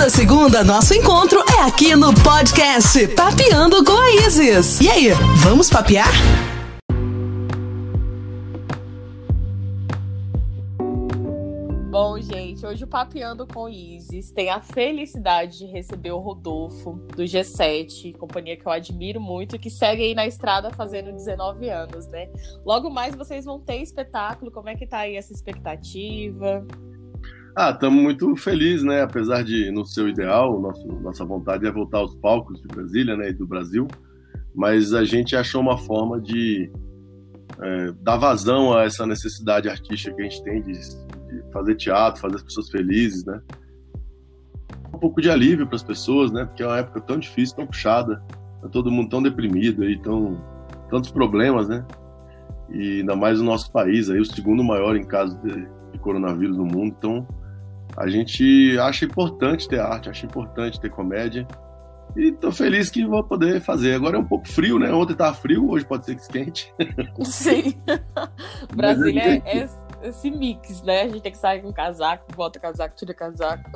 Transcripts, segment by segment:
Toda segunda, nosso encontro é aqui no podcast Papeando com a Isis. E aí, vamos papear? Bom, gente, hoje o Papeando com Isis tem a felicidade de receber o Rodolfo, do G7, companhia que eu admiro muito e que segue aí na estrada fazendo 19 anos, né? Logo mais vocês vão ter espetáculo, como é que tá aí essa expectativa? Ah, estamos muito felizes, né? Apesar de não ser o ideal, nosso, nossa vontade é voltar aos palcos de Brasília, né, e do Brasil, mas a gente achou uma forma de é, dar vazão a essa necessidade artística que a gente tem de, de fazer teatro, fazer as pessoas felizes, né? Um pouco de alívio para as pessoas, né? Porque é uma época tão difícil, tão puxada, tá todo mundo tão deprimido aí, tão tantos problemas, né? E ainda mais no nosso país, aí o segundo maior em caso de, de coronavírus no mundo, então a gente acha importante ter arte, acha importante ter comédia. E tô feliz que vou poder fazer. Agora é um pouco frio, né? Ontem tava frio, hoje pode ser que esquente. Sim. Brasília é, esse mix, né? A gente tem que sair com casaco, volta casaco, tira casaco.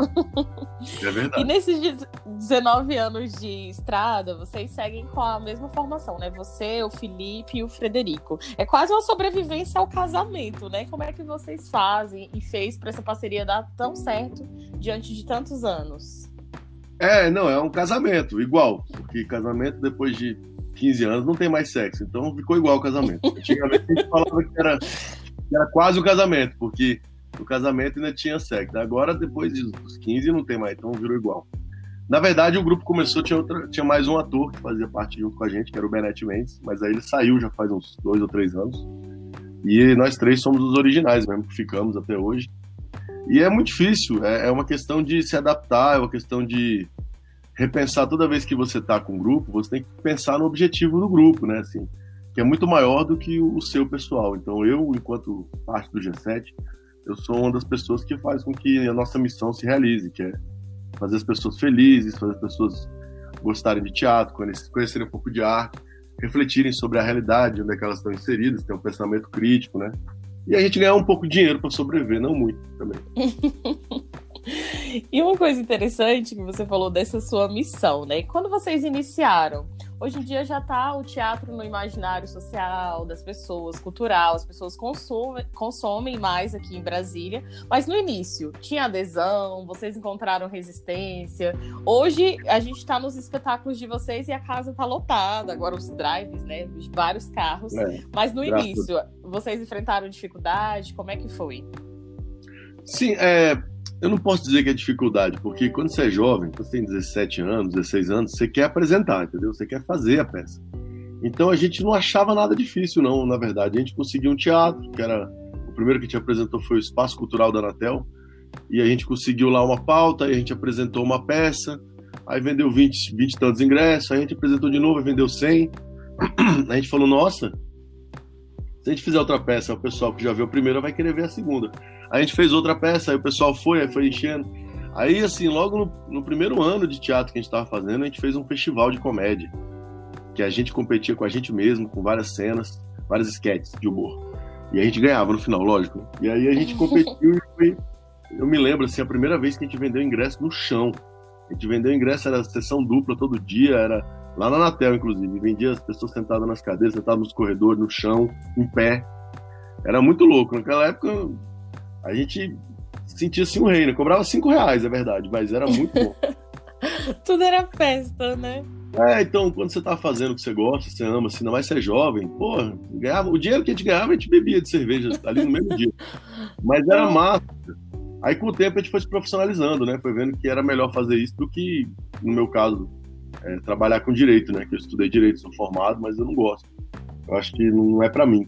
É verdade. E nesses 19 anos de estrada, vocês seguem com a mesma formação, né? Você, o Felipe e o Frederico. É quase uma sobrevivência ao casamento, né? Como é que vocês fazem e fez para essa parceria dar tão certo diante de tantos anos? É, não, é um casamento, igual. Porque casamento depois de 15 anos não tem mais sexo, então ficou igual o casamento. Antigamente a gente falava que era era quase o casamento, porque o casamento ainda tinha sexo. Agora, depois dos 15, não tem mais, então virou igual. Na verdade, o grupo começou, tinha, outra, tinha mais um ator que fazia parte junto com a gente, que era o Benete Mendes, mas aí ele saiu já faz uns dois ou três anos. E nós três somos os originais mesmo, que ficamos até hoje. E é muito difícil, é, é uma questão de se adaptar, é uma questão de repensar toda vez que você está com o grupo, você tem que pensar no objetivo do grupo, né? Assim, que é muito maior do que o seu pessoal. Então, eu, enquanto parte do G7, eu sou uma das pessoas que faz com que a nossa missão se realize, que é fazer as pessoas felizes, fazer as pessoas gostarem de teatro, conhecerem um pouco de arte, refletirem sobre a realidade onde é que elas estão inseridas, ter um pensamento crítico, né? E a gente ganhar um pouco de dinheiro para sobreviver, não muito também. e uma coisa interessante que você falou dessa sua missão, né? Quando vocês iniciaram, Hoje em dia já está o teatro no imaginário social das pessoas, cultural, as pessoas consomem, consomem mais aqui em Brasília. Mas no início tinha adesão, vocês encontraram resistência. Hoje a gente está nos espetáculos de vocês e a casa está lotada. Agora os drives, né? Vários carros. É, Mas no início, vocês enfrentaram dificuldade? Como é que foi? Sim, é, eu não posso dizer que é dificuldade, porque quando você é jovem, quando você tem 17 anos, 16 anos, você quer apresentar, entendeu? Você quer fazer a peça. Então a gente não achava nada difícil, não, na verdade. A gente conseguiu um teatro, que era. O primeiro que a gente apresentou foi o Espaço Cultural da Anatel, e a gente conseguiu lá uma pauta, e a gente apresentou uma peça, aí vendeu 20, 20 tantos ingressos, aí a gente apresentou de novo vendeu 100. A gente falou, nossa, se a gente fizer outra peça, o pessoal que já viu a primeira vai querer ver a segunda. A gente fez outra peça, aí o pessoal foi, aí foi enchendo. Aí, assim, logo no, no primeiro ano de teatro que a gente estava fazendo, a gente fez um festival de comédia. Que a gente competia com a gente mesmo, com várias cenas, várias sketches de humor. E a gente ganhava no final, lógico. E aí a gente competiu e foi. Eu me lembro, assim, a primeira vez que a gente vendeu ingresso no chão. A gente vendeu ingresso, era sessão dupla todo dia, era Lá na Anatel, inclusive. Vendia as pessoas sentadas nas cadeiras, sentadas nos corredores, no chão, em pé. Era muito louco. Naquela época, a gente sentia assim um reino. Né? Cobrava cinco reais, é verdade, mas era muito bom. Tudo era festa, né? É, então, quando você tá fazendo o que você gosta, você ama, assim, ainda mais ser jovem, pô, ganhava, o dinheiro que a gente ganhava, a gente bebia de cerveja ali no mesmo dia. Mas era massa. Aí, com o tempo, a gente foi se profissionalizando, né? Foi vendo que era melhor fazer isso do que, no meu caso, é, trabalhar com direito, né? Que eu estudei direito, sou formado, mas eu não gosto. Eu acho que não é para mim.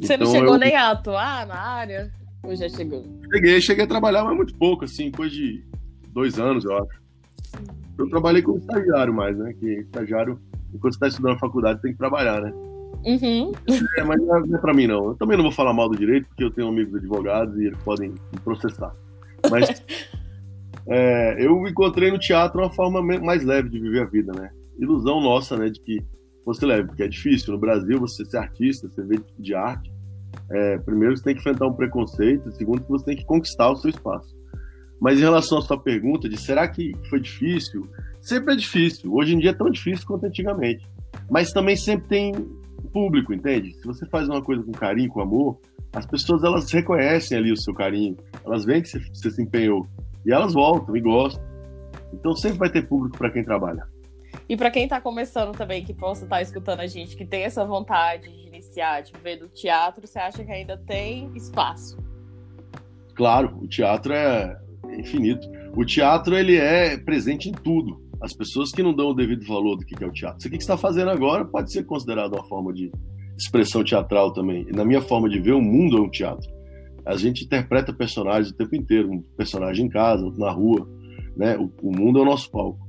Você então, não chegou eu... nem a atuar na área? Ou já chegou? Cheguei, cheguei a trabalhar, mas muito pouco, assim, coisa de dois anos, eu acho. Eu trabalhei como estagiário mais, né? Que estagiário, enquanto você está estudando na faculdade, tem que trabalhar, né? Uhum. É, mas não é, não é pra mim, não. Eu também não vou falar mal do direito, porque eu tenho amigos advogados e eles podem me processar. Mas é, eu encontrei no teatro uma forma mais leve de viver a vida, né? Ilusão nossa, né, de que fosse leve, porque é difícil. No Brasil, você ser artista, você ver de arte, é, primeiro você tem que enfrentar um preconceito, segundo você tem que conquistar o seu espaço. Mas em relação à sua pergunta de será que foi difícil? Sempre é difícil. Hoje em dia é tão difícil quanto antigamente. Mas também sempre tem público, entende? Se você faz uma coisa com carinho, com amor, as pessoas elas reconhecem ali o seu carinho, elas veem que você, você se empenhou e elas voltam e gostam. Então sempre vai ter público para quem trabalha. E para quem está começando também, que possa estar tá escutando a gente, que tem essa vontade de iniciar, de ver do teatro, você acha que ainda tem espaço? Claro, o teatro é infinito. O teatro ele é presente em tudo. As pessoas que não dão o devido valor do que é o teatro. Isso aqui que está fazendo agora pode ser considerado uma forma de expressão teatral também. E na minha forma de ver, o mundo é um teatro. A gente interpreta personagens o tempo inteiro, um personagem em casa, outro na rua, né? O, o mundo é o nosso palco.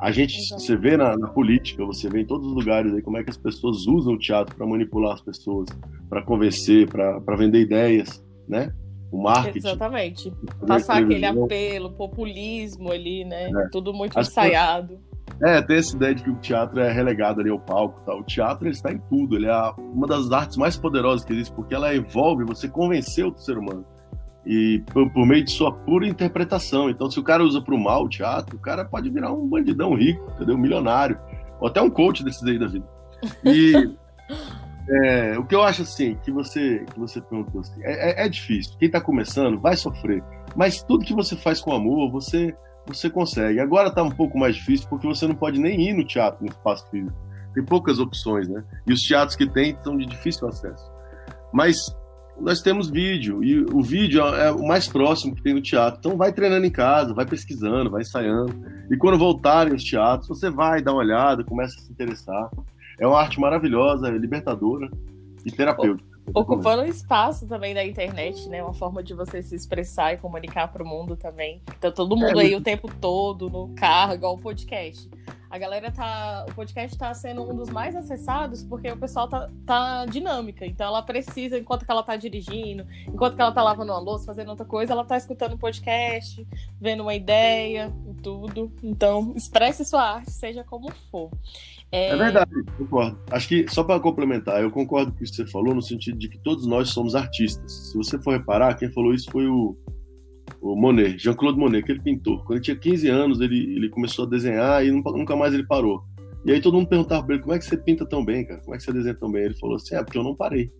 A gente, Exatamente. você vê na, na, política, você vê em todos os lugares aí como é que as pessoas usam o teatro para manipular as pessoas, para convencer, para vender ideias, né? O marketing. Exatamente. Passar aquele apelo, populismo ali, né? É. Tudo muito as ensaiado. É, tem essa ideia de que o teatro é relegado ali ao palco. Tá? O teatro ele está em tudo, ele é uma das artes mais poderosas que existe, porque ela envolve você convencer o ser humano. E por, por meio de sua pura interpretação. Então, se o cara usa para o mal o teatro, o cara pode virar um bandidão rico, entendeu? Um milionário. Ou até um coach desses aí da vida. E é, o que eu acho assim, que você, que você perguntou assim, é, é, é difícil. Quem está começando vai sofrer. Mas tudo que você faz com amor, você você consegue. Agora está um pouco mais difícil porque você não pode nem ir no teatro no espaço físico. Tem poucas opções, né? E os teatros que tem são de difícil acesso. Mas nós temos vídeo e o vídeo é o mais próximo que tem do teatro. Então vai treinando em casa, vai pesquisando, vai ensaiando. E quando voltarem os teatros, você vai dar uma olhada, começa a se interessar. É uma arte maravilhosa, libertadora e terapêutica. Ocupando espaço também da internet, né? Uma forma de você se expressar e comunicar para o mundo também. Então todo mundo é, aí o tempo todo no carro, igual o podcast. A galera tá. O podcast está sendo um dos mais acessados porque o pessoal tá, tá dinâmica. Então ela precisa, enquanto que ela tá dirigindo, enquanto que ela tá lavando uma louça, fazendo outra coisa, ela tá escutando um podcast, vendo uma ideia e tudo. Então, expresse sua arte, seja como for. É... é verdade, concordo. Acho que, só para complementar, eu concordo com o que você falou, no sentido de que todos nós somos artistas. Se você for reparar, quem falou isso foi o, o Monet, Jean-Claude Monet, aquele pintor. Quando ele tinha 15 anos, ele, ele começou a desenhar e nunca mais ele parou. E aí todo mundo perguntava para ele, como é que você pinta tão bem, cara? Como é que você desenha tão bem? Ele falou assim, é porque eu não parei.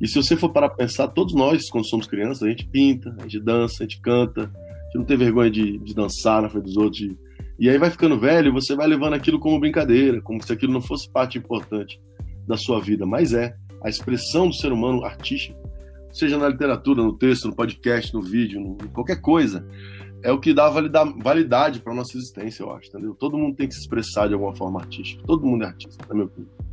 E se você for para pensar, todos nós, quando somos crianças, a gente pinta, a gente dança, a gente canta, a gente não tem vergonha de, de dançar na frente dos outros, de, e aí vai ficando velho, você vai levando aquilo como brincadeira, como se aquilo não fosse parte importante da sua vida. Mas é a expressão do ser humano artístico, seja na literatura, no texto, no podcast, no vídeo, no, qualquer coisa, é o que dá validade para nossa existência, eu acho, entendeu? Todo mundo tem que se expressar de alguma forma artística. Todo mundo é artista, na minha opinião.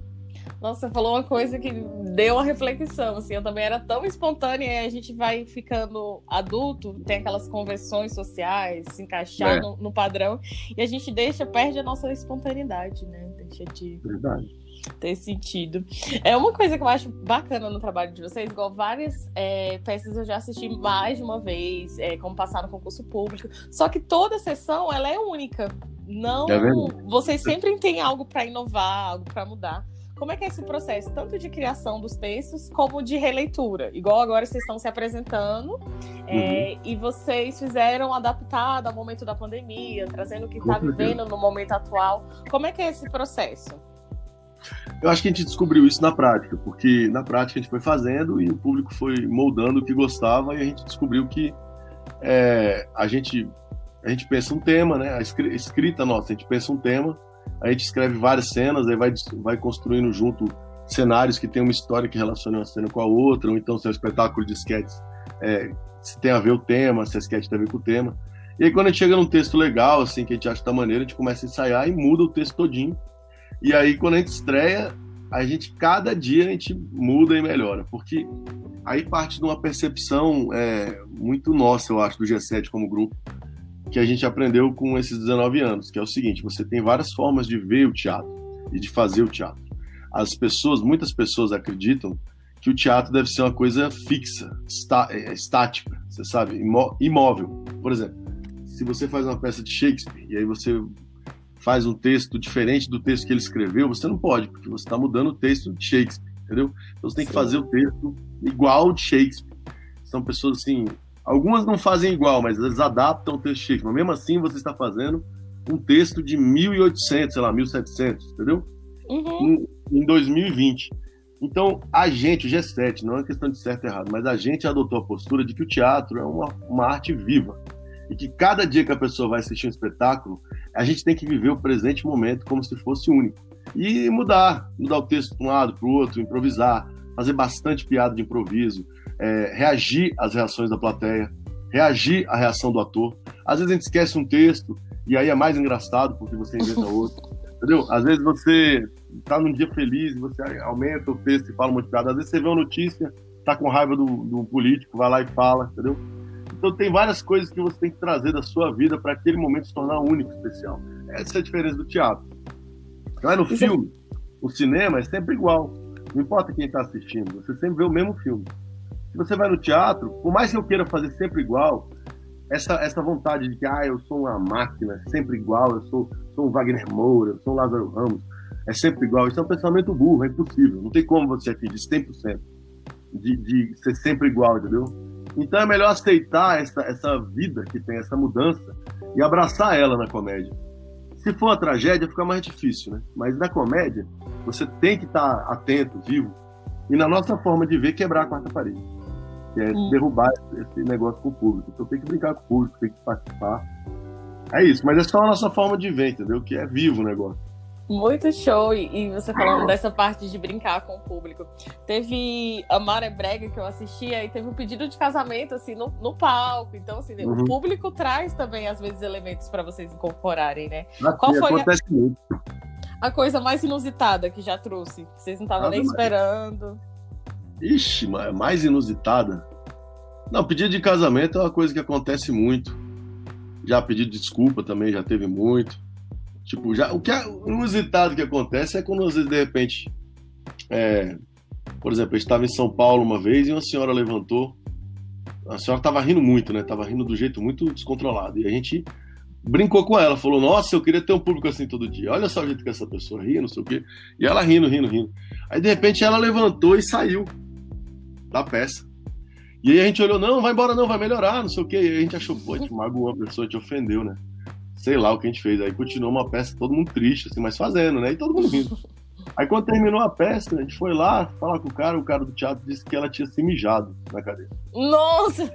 Nossa, você falou uma coisa que deu uma reflexão, assim, eu também era tão espontânea e a gente vai ficando adulto, tem aquelas convenções sociais, se encaixar é. no, no, padrão, e a gente deixa, perde a nossa espontaneidade, né? Deixa de Verdade. ter sentido. É uma coisa que eu acho bacana no trabalho de vocês, igual várias é, peças eu já assisti mais de uma vez, é, como passar no concurso público, só que toda sessão, ela é única. Não, é vocês sempre têm algo para inovar, algo para mudar. Como é que é esse processo, tanto de criação dos textos, como de releitura? Igual agora vocês estão se apresentando é, uhum. é, e vocês fizeram adaptado ao momento da pandemia, trazendo o que está vivendo no momento atual. Como é que é esse processo? Eu acho que a gente descobriu isso na prática, porque na prática a gente foi fazendo e o público foi moldando o que gostava e a gente descobriu que é, a gente a gente pensa um tema, né? A escrita nossa, a gente pensa um tema a gente escreve várias cenas, aí vai, vai construindo junto cenários que tem uma história que relaciona uma cena com a outra, ou então se é um espetáculo de sketches, é, se tem a ver o tema, se a sketch tem a ver com o tema. E aí quando a gente chega num texto legal, assim, que a gente acha da maneira, a gente começa a ensaiar e muda o texto todinho. E aí quando a gente estreia, a gente, cada dia a gente muda e melhora, porque aí parte de uma percepção é, muito nossa, eu acho, do G7 como grupo, que a gente aprendeu com esses 19 anos, que é o seguinte: você tem várias formas de ver o teatro e de fazer o teatro. As pessoas, muitas pessoas acreditam que o teatro deve ser uma coisa fixa, está, é, estática, você sabe, imóvel. Por exemplo, se você faz uma peça de Shakespeare e aí você faz um texto diferente do texto que ele escreveu, você não pode, porque você está mudando o texto de Shakespeare, entendeu? Então você tem que fazer o texto igual de Shakespeare. São pessoas assim Algumas não fazem igual, mas eles adaptam o texto Shakespeare. Mesmo assim, você está fazendo um texto de 1800, sei lá, 1700, entendeu? Uhum. Em, em 2020. Então, a gente, o G7, não é questão de certo e errado, mas a gente adotou a postura de que o teatro é uma, uma arte viva. E que cada dia que a pessoa vai assistir um espetáculo, a gente tem que viver o presente momento como se fosse único. E mudar, mudar o texto para um lado, para o outro, improvisar, fazer bastante piada de improviso, é, reagir às reações da plateia, reagir à reação do ator. Às vezes a gente esquece um texto e aí é mais engraçado porque você inventa outro. Entendeu? Às vezes você tá num dia feliz, você aumenta o texto e fala muito piada. Às vezes você vê uma notícia, tá com raiva do, do político, vai lá e fala, entendeu? Então tem várias coisas que você tem que trazer da sua vida para aquele momento se tornar único, especial. Essa é a diferença do teatro. Então é no filme, o cinema é sempre igual. Não importa quem está assistindo, você sempre vê o mesmo filme. Se você vai no teatro, por mais que eu queira fazer sempre igual, essa, essa vontade de que ah, eu sou uma máquina, sempre igual, eu sou, sou um Wagner Moura, eu sou um Lázaro Ramos, é sempre igual. Isso é um pensamento burro, é impossível. Não tem como você atingir 100% de, de ser sempre igual, entendeu? Então é melhor aceitar essa, essa vida que tem, essa mudança, e abraçar ela na comédia. Se for uma tragédia, fica mais difícil, né? Mas na comédia, você tem que estar atento, vivo, e na nossa forma de ver, quebrar a quarta parede. Que é hum. derrubar esse negócio com o público. Então tem que brincar com o público, tem que participar. É isso, mas é só a nossa forma de ver, entendeu? Que é vivo o negócio. Muito show, e você falando dessa parte de brincar com o público. Teve a Mara Brega que eu assistia e teve um pedido de casamento, assim, no, no palco. Então, assim, uhum. o público traz também, às vezes, elementos para vocês incorporarem, né? Aqui, Qual foi a, a, coisa mais inusitada que já trouxe? Que vocês não estavam nem esperando? Ixi, mais inusitada? Não, pedido de casamento é uma coisa que acontece muito. Já pedido de desculpa também, já teve muito. Tipo, já, o que é inusitado que acontece é quando, às vezes, de repente, é, por exemplo, eu estava em São Paulo uma vez e uma senhora levantou. A senhora estava rindo muito, né? Tava rindo do jeito muito descontrolado. E a gente brincou com ela, falou: Nossa, eu queria ter um público assim todo dia. Olha só o jeito que essa pessoa ri, não sei o quê. E ela rindo, rindo, rindo. Aí, de repente, ela levantou e saiu da peça. E aí a gente olhou: Não, vai embora, não, vai melhorar, não sei o quê. E a gente achou: Pô, te magoou a pessoa, te ofendeu, né? Sei lá o que a gente fez. Aí continuou uma peça, todo mundo triste, assim, mas fazendo, né? E todo mundo rindo. Aí quando terminou a peça, a gente foi lá falar com o cara, o cara do teatro disse que ela tinha se mijado na cadeira. Nossa!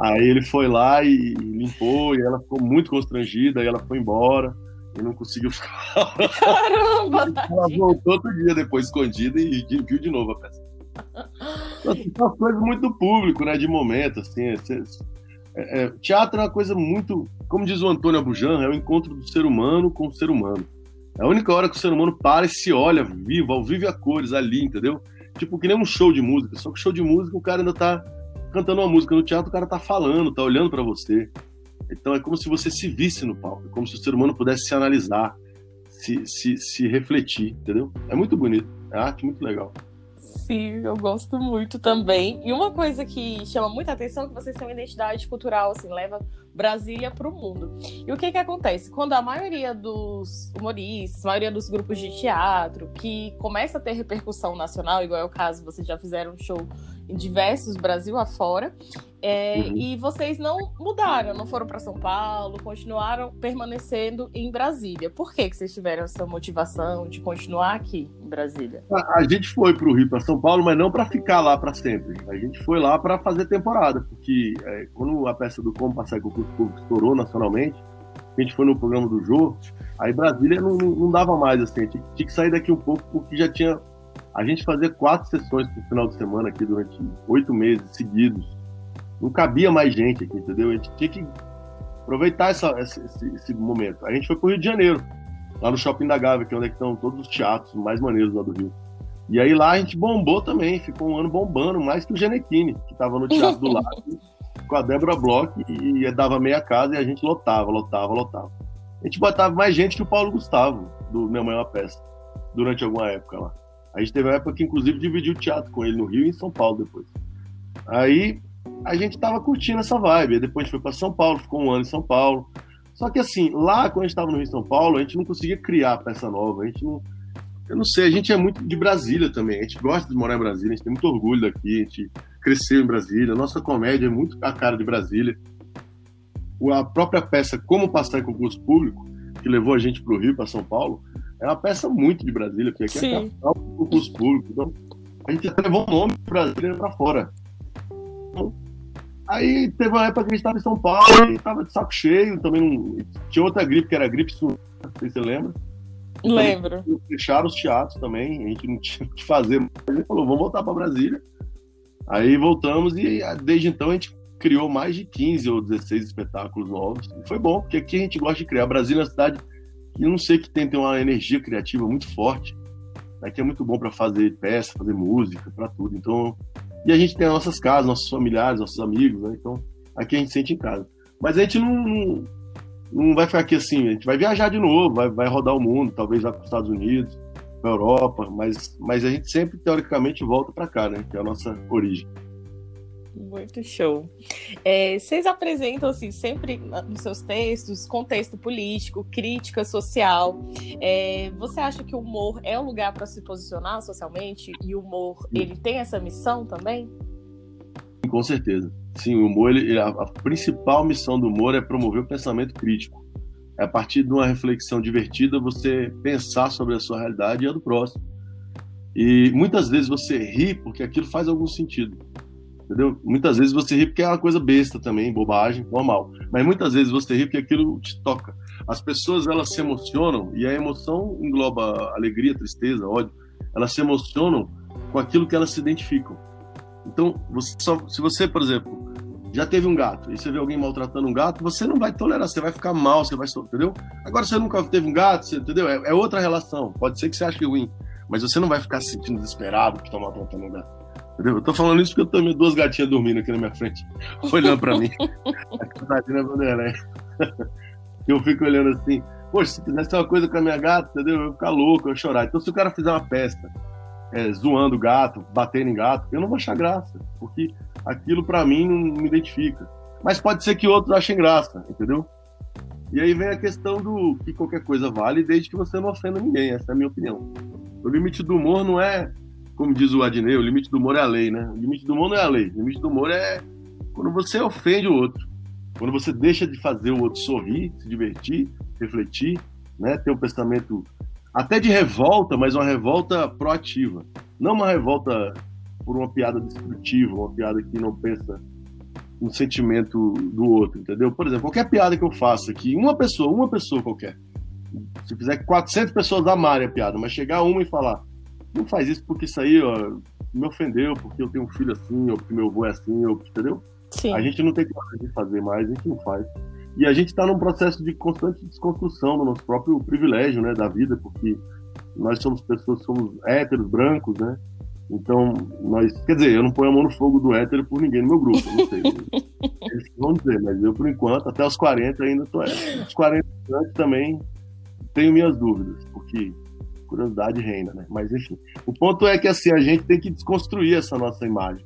Aí ele foi lá e limpou, e ela ficou muito constrangida, aí ela foi embora e não conseguiu ficar. Caramba! ela voltou outro dia depois, escondida, e viu de novo a peça. Então, assim, são coisas muito do público, né? De momento, assim. É, é, é, teatro é uma coisa muito, como diz o Antônio Abujan, é o encontro do ser humano com o ser humano. É a única hora que o ser humano para e se olha vivo, ao vivo a cores ali, entendeu? Tipo que nem um show de música, só que show de música o cara ainda tá cantando uma música no teatro, o cara tá falando, tá olhando para você. Então é como se você se visse no palco, é como se o ser humano pudesse se analisar, se, se, se refletir, entendeu? É muito bonito, é arte muito legal. Sim, eu gosto muito também. E uma coisa que chama muita atenção é que vocês têm uma identidade cultural, assim, leva Brasília para o mundo. E o que que acontece? Quando a maioria dos humoristas, a maioria dos grupos de teatro, que começa a ter repercussão nacional, igual é o caso, vocês já fizeram um show em diversos Brasil afora. É, uhum. E vocês não mudaram, não foram para São Paulo, continuaram permanecendo em Brasília. Por que, que vocês tiveram essa motivação de continuar aqui em Brasília? A, a gente foi para o Rio, para São Paulo, mas não para ficar lá para sempre. A gente foi lá para fazer temporada, porque é, quando a peça do Como Passar com o Público estourou nacionalmente, a gente foi no programa do Jô, aí Brasília não, não dava mais, assim, a gente tinha que sair daqui um pouco, porque já tinha a gente fazia quatro sessões por final de semana aqui durante oito meses seguidos. Não cabia mais gente aqui, entendeu? A gente tinha que aproveitar essa, esse, esse, momento. A gente foi pro Rio de Janeiro, lá no Shopping da Gávea, que é onde é estão todos os teatros mais maneiros lá do Rio. E aí lá a gente bombou também, ficou um ano bombando, mais que o Genequini, que estava no Teatro do Lado, com a Débora Bloch, e, dava meia casa e a gente lotava, lotava, lotava. A gente botava mais gente que o Paulo Gustavo, do Minha é uma Peça, durante alguma época lá. A gente teve uma época que, inclusive, dividiu teatro com ele no Rio e em São Paulo depois. Aí a gente tava curtindo essa vibe. Aí depois a gente foi para São Paulo, ficou um ano em São Paulo. Só que assim, lá quando a gente estava no Rio e São Paulo, a gente não conseguia criar peça nova. A gente não. Eu não sei, a gente é muito de Brasília também. A gente gosta de morar em Brasília, a gente tem muito orgulho daqui, a gente cresceu em Brasília, nossa comédia é muito a cara de Brasília. A própria peça Como Passar em Concurso Público, que levou a gente para o Rio, para São Paulo, é uma peça muito de Brasília, porque aqui é Sim. é a capital do concurso público. Então, a gente até levou o nome de Brasília para fora. Então, aí teve uma época que a gente estava em São Paulo, e estava de saco cheio, também não... tinha outra gripe, que era a gripe sul, não sei se você lembra. Lembro. Fecharam os teatros também, a gente não tinha o que fazer. A gente falou, vamos voltar para Brasília. Aí voltamos e desde então a gente criou mais de 15 ou 16 espetáculos novos. E foi bom, porque aqui a gente gosta de criar. Brasília é uma cidade que não sei que tem, tem uma energia criativa muito forte. Aqui é muito bom para fazer peça, fazer música, para tudo. Então, e a gente tem as nossas casas, nossos familiares, nossos amigos, né? Então, aqui a gente sente em casa. Mas a gente não, não, não vai ficar aqui assim, a gente vai viajar de novo, vai, vai rodar o mundo, talvez vá para os Estados Unidos, para Europa, mas, mas a gente sempre, teoricamente, volta para cá, né? Que é a nossa origem. Muito show. É, vocês apresentam, assim, sempre nos seus textos, contexto político, crítica social. É, você acha que o humor é um lugar para se posicionar socialmente? E o humor, ele tem essa missão também? Com certeza. Sim, o humor, ele, a, a principal missão do humor é promover o pensamento crítico. É a partir de uma reflexão divertida você pensar sobre a sua realidade e a do próximo. E muitas vezes você ri porque aquilo faz algum sentido. Entendeu? Muitas vezes você ri porque é uma coisa besta também, bobagem, normal. Mas muitas vezes você ri porque aquilo te toca. As pessoas elas se emocionam e a emoção engloba alegria, tristeza, ódio. Elas se emocionam com aquilo que elas se identificam. Então, você só, se você, por exemplo, já teve um gato e você vê alguém maltratando um gato, você não vai tolerar, você vai ficar mal, você vai, entendeu? Agora você nunca teve um gato, você, entendeu? É, é outra relação. Pode ser que você ache ruim, mas você não vai ficar se sentindo desesperado por estar maltratando um gato. Entendeu? Eu tô falando isso porque eu tenho duas gatinhas dormindo aqui na minha frente, olhando pra mim. a Catarina Vanderlei. Eu fico olhando assim, poxa, se fizesse uma coisa com a minha gata, entendeu? Eu ia ficar louco, eu ia chorar. Então, se o cara fizer uma festa é, zoando o gato, batendo em gato, eu não vou achar graça, porque aquilo para mim não me identifica. Mas pode ser que outros achem graça, entendeu? E aí vem a questão do que qualquer coisa vale desde que você não ofenda ninguém, essa é a minha opinião. O limite do humor não é como diz o Adnei, o limite do humor é a lei, né? O limite do humor não é a lei. O limite do humor é quando você ofende o outro. Quando você deixa de fazer o outro sorrir, se divertir, refletir, né? Ter um pensamento até de revolta, mas uma revolta proativa. Não uma revolta por uma piada destrutiva, uma piada que não pensa no sentimento do outro, entendeu? Por exemplo, qualquer piada que eu faça aqui, uma pessoa, uma pessoa qualquer, se fizer 400 pessoas amarem a piada, mas chegar uma e falar, não faz isso porque isso aí ó, me ofendeu, porque eu tenho um filho assim, ou porque meu avô é assim, ou, entendeu? Sim. A gente não tem coragem de fazer mais, a gente não faz. E a gente está num processo de constante desconstrução do nosso próprio privilégio, né, da vida, porque nós somos pessoas, somos héteros, brancos, né? Então, nós, quer dizer, eu não ponho a mão no fogo do hétero por ninguém no meu grupo, não sei. Eles vão dizer, mas eu, por enquanto, até os 40 ainda tô hétero. Os 40 anos também tenho minhas dúvidas, porque curiosidade reina, né? Mas enfim, o ponto é que assim a gente tem que desconstruir essa nossa imagem.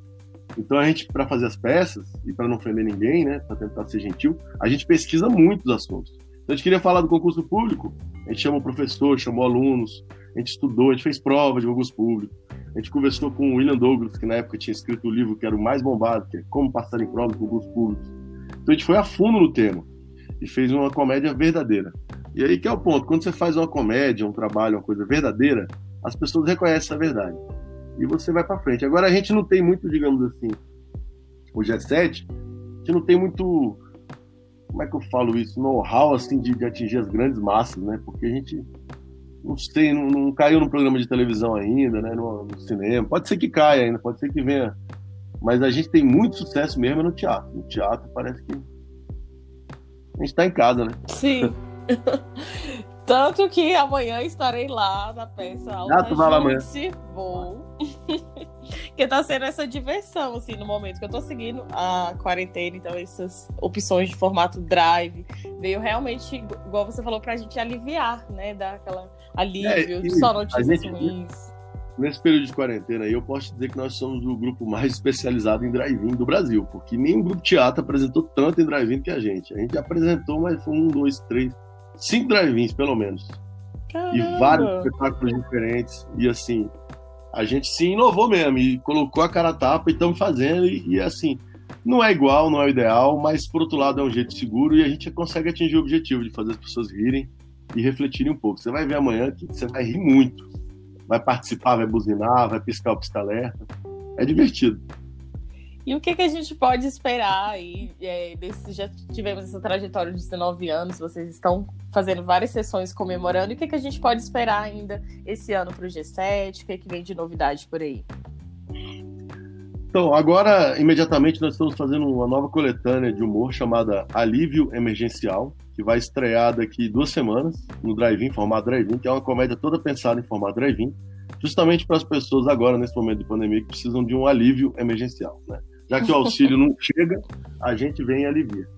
Então a gente, para fazer as peças e para não ofender ninguém, né, para tentar ser gentil, a gente pesquisa muitos assuntos. Então a gente queria falar do concurso público, a gente chamou professor, chamou alunos, a gente estudou, a gente fez provas de concurso público, a gente conversou com o William Douglas, que na época tinha escrito o livro que era o mais bombado, que é Como Passar em Prova de Concursos Públicos. Então a gente foi a fundo no tema e fez uma comédia verdadeira. E aí que é o ponto, quando você faz uma comédia, um trabalho, uma coisa verdadeira, as pessoas reconhecem essa verdade. E você vai para frente. Agora a gente não tem muito, digamos assim, o G7, a gente não tem muito, como é que eu falo isso, know-how assim de, de, atingir as grandes massas, né? Porque a gente não sei, não, não caiu no programa de televisão ainda, né? No, no, cinema. Pode ser que caia ainda, pode ser que venha. Mas a gente tem muito sucesso mesmo no teatro. No teatro parece que a gente está em casa, né? Sim. Tanto que amanhã estarei lá na peça Alta ah, tu vai lá amanhã. Vou. que tá sendo essa diversão, assim, no momento que eu tô seguindo a quarentena, então essas opções de formato drive veio realmente, igual você falou, pra gente aliviar, né? Dar aquela alívio, é, só notícias ruins. Nesse período de quarentena aí, eu posso dizer que nós somos o grupo mais especializado em drive-in do Brasil, porque nenhum grupo de teatro apresentou tanto em drive-in que a gente. A gente apresentou, mas foi um, dois, três, cinco drive-ins, pelo menos. Caramba. E vários espetáculos diferentes. E assim, a gente se inovou mesmo e colocou a cara a tapa e estamos fazendo. E, e, assim, não é igual, não é o ideal, mas por outro lado é um jeito seguro e a gente consegue atingir o objetivo de fazer as pessoas rirem e refletirem um pouco. Você vai ver amanhã que você vai rir muito. Vai participar, vai buzinar, vai piscar o pista-alerta. É divertido. E o que, que a gente pode esperar aí? É, desse, já tivemos essa trajetória de 19 anos, vocês estão fazendo várias sessões comemorando. E o que, que a gente pode esperar ainda esse ano para o G7? O que, que vem de novidade por aí? Então, agora, imediatamente, nós estamos fazendo uma nova coletânea de humor chamada Alívio Emergencial, que vai estrear daqui duas semanas no Drive-In, formato Drive-In, que é uma comédia toda pensada em formato Drive-In, justamente para as pessoas agora, nesse momento de pandemia, que precisam de um alívio emergencial. Né? Já que o auxílio não chega, a gente vem e alivia.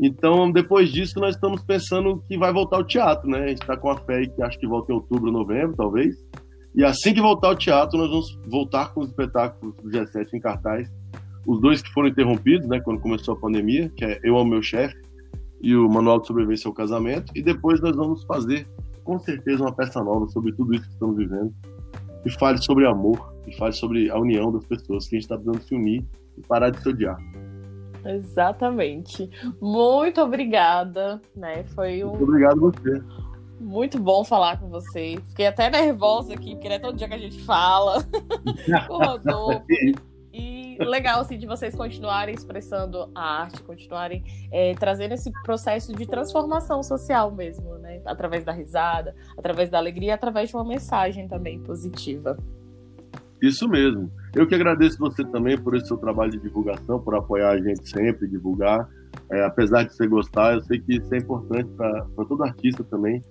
Então, depois disso, nós estamos pensando que vai voltar o teatro, né? A gente está com a fé que acho que volta em outubro, novembro, talvez. E assim que voltar o teatro, nós vamos voltar com os espetáculos do G7 em cartaz. Os dois que foram interrompidos, né, quando começou a pandemia, que é Eu Amo Meu Chefe e o Manual de Sobrevivência ao Casamento. E depois nós vamos fazer, com certeza, uma peça nova sobre tudo isso que estamos vivendo. Que fale sobre amor, que fale sobre a união das pessoas, que a gente está precisando se unir e parar de se odiar. Exatamente. Muito obrigada, né? Foi um. Muito obrigado você. Muito bom falar com você. Fiquei até nervosa aqui, porque não é todo dia que a gente fala com o Rodolfo. E legal, assim, de vocês continuarem expressando a arte, continuarem é, trazendo esse processo de transformação social mesmo, né? Através da risada, através da alegria, através de uma mensagem também positiva. Isso mesmo. Eu que agradeço você também por esse seu trabalho de divulgação, por apoiar a gente sempre, divulgar. É, apesar de você gostar, eu sei que isso é importante para todo artista também.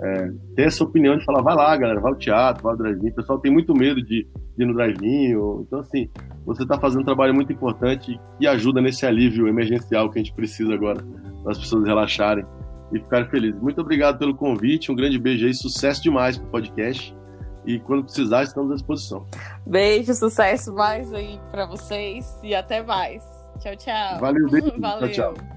É, ter essa opinião de falar, vai lá, galera, vai ao teatro, vai ao drive-in. O pessoal tem muito medo de, de ir no drive-in. Então, assim, você está fazendo um trabalho muito importante e ajuda nesse alívio emergencial que a gente precisa agora, para as pessoas relaxarem e ficarem felizes. Muito obrigado pelo convite, um grande beijo aí, sucesso demais para o podcast. E quando precisar, estamos à disposição. Beijo, sucesso mais aí para vocês e até mais. Tchau, tchau. Valeu, beijo. Valeu. Tchau, tchau.